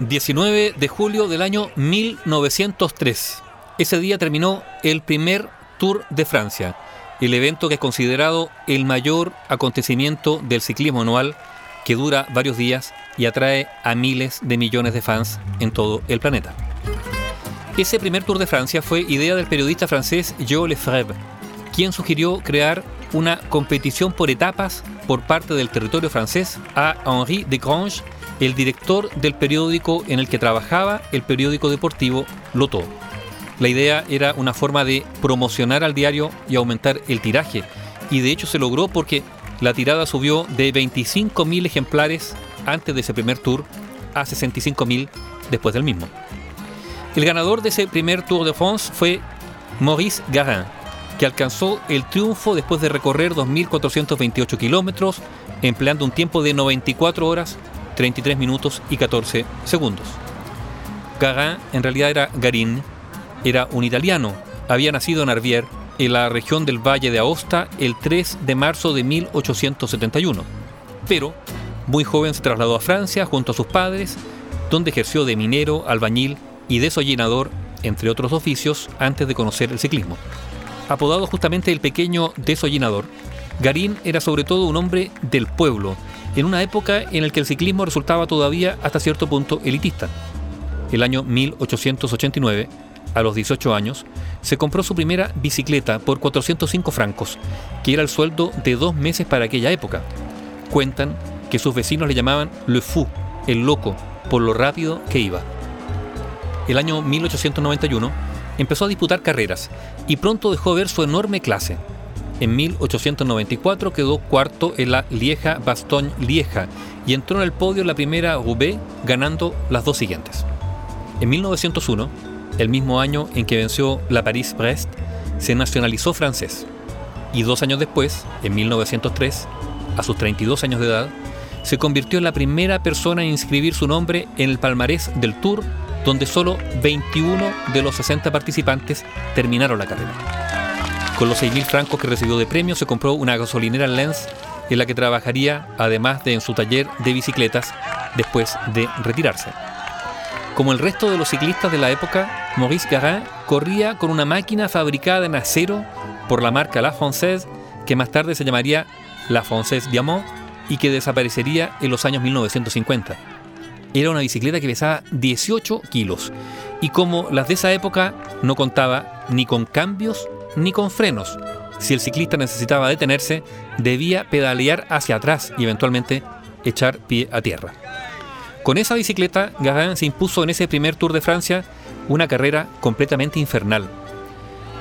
19 de julio del año 1903. Ese día terminó el primer Tour de Francia, el evento que es considerado el mayor acontecimiento del ciclismo anual que dura varios días y atrae a miles de millones de fans en todo el planeta. Ese primer Tour de Francia fue idea del periodista francés Joe Lefebvre, quien sugirió crear una competición por etapas por parte del territorio francés a Henri de Grange, el director del periódico en el que trabajaba el periódico deportivo Loto. La idea era una forma de promocionar al diario y aumentar el tiraje, y de hecho se logró porque la tirada subió de 25.000 ejemplares antes de ese primer tour a 65.000 después del mismo. El ganador de ese primer Tour de France fue Maurice Garin, que alcanzó el triunfo después de recorrer 2.428 kilómetros, empleando un tiempo de 94 horas, 33 minutos y 14 segundos. Garin en realidad era Garin, era un italiano, había nacido en Arvier, en la región del Valle de Aosta, el 3 de marzo de 1871. Pero, muy joven se trasladó a Francia junto a sus padres, donde ejerció de minero, albañil y desollinador, entre otros oficios, antes de conocer el ciclismo. Apodado justamente el pequeño desollinador, Garín era sobre todo un hombre del pueblo, en una época en la que el ciclismo resultaba todavía hasta cierto punto elitista. El año 1889, a los 18 años, se compró su primera bicicleta por 405 francos, que era el sueldo de dos meses para aquella época. Cuentan que sus vecinos le llamaban Le Fou, el loco, por lo rápido que iba el año 1891, empezó a disputar carreras y pronto dejó ver su enorme clase. En 1894 quedó cuarto en la Lieja-Bastogne-Lieja y entró en el podio la primera Roubaix ganando las dos siguientes. En 1901, el mismo año en que venció la Paris-Brest, se nacionalizó francés. Y dos años después, en 1903, a sus 32 años de edad, se convirtió en la primera persona en inscribir su nombre en el palmarés del Tour donde solo 21 de los 60 participantes terminaron la carrera. Con los 6.000 francos que recibió de premio se compró una gasolinera en Lens en la que trabajaría además de en su taller de bicicletas después de retirarse. Como el resto de los ciclistas de la época, Maurice Garin corría con una máquina fabricada en acero por la marca La Française, que más tarde se llamaría La Française Diamant y que desaparecería en los años 1950 era una bicicleta que pesaba 18 kilos y como las de esa época no contaba ni con cambios ni con frenos. Si el ciclista necesitaba detenerse, debía pedalear hacia atrás y eventualmente echar pie a tierra. Con esa bicicleta, Garin se impuso en ese primer Tour de Francia una carrera completamente infernal.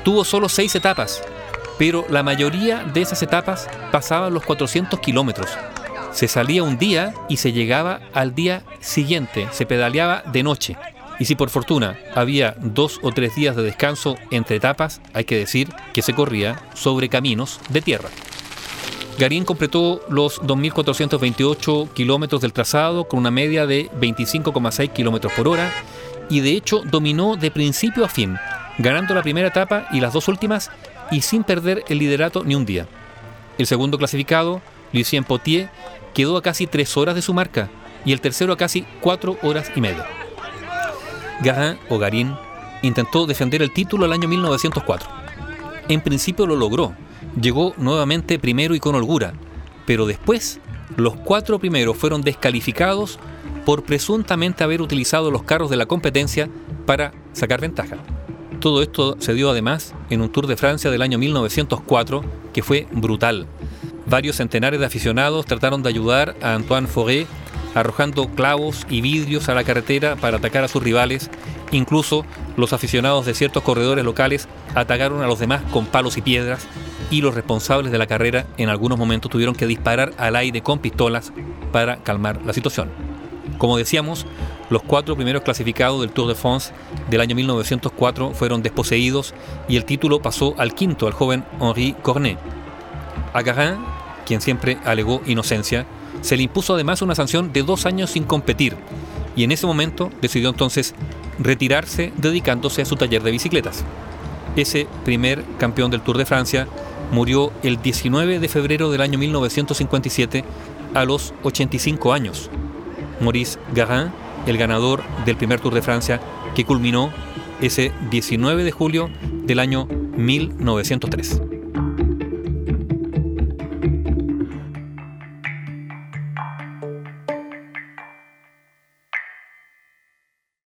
Tuvo solo seis etapas, pero la mayoría de esas etapas pasaban los 400 kilómetros se salía un día y se llegaba al día siguiente, se pedaleaba de noche. Y si por fortuna había dos o tres días de descanso entre etapas, hay que decir que se corría sobre caminos de tierra. Garín completó los 2.428 kilómetros del trazado con una media de 25,6 kilómetros por hora y de hecho dominó de principio a fin, ganando la primera etapa y las dos últimas y sin perder el liderato ni un día. El segundo clasificado, Lucien Potier, quedó a casi tres horas de su marca y el tercero a casi cuatro horas y media. Garin o Garín intentó defender el título el año 1904. En principio lo logró, llegó nuevamente primero y con holgura, pero después los cuatro primeros fueron descalificados por presuntamente haber utilizado los carros de la competencia para sacar ventaja. Todo esto se dio además en un Tour de Francia del año 1904 que fue brutal, Varios centenares de aficionados trataron de ayudar a Antoine Forêt arrojando clavos y vidrios a la carretera para atacar a sus rivales. Incluso los aficionados de ciertos corredores locales atacaron a los demás con palos y piedras y los responsables de la carrera en algunos momentos tuvieron que disparar al aire con pistolas para calmar la situación. Como decíamos, los cuatro primeros clasificados del Tour de France del año 1904 fueron desposeídos y el título pasó al quinto, al joven Henri Cornet. A quien siempre alegó inocencia, se le impuso además una sanción de dos años sin competir y en ese momento decidió entonces retirarse dedicándose a su taller de bicicletas. Ese primer campeón del Tour de Francia murió el 19 de febrero del año 1957 a los 85 años. Maurice Garin, el ganador del primer Tour de Francia que culminó ese 19 de julio del año 1903.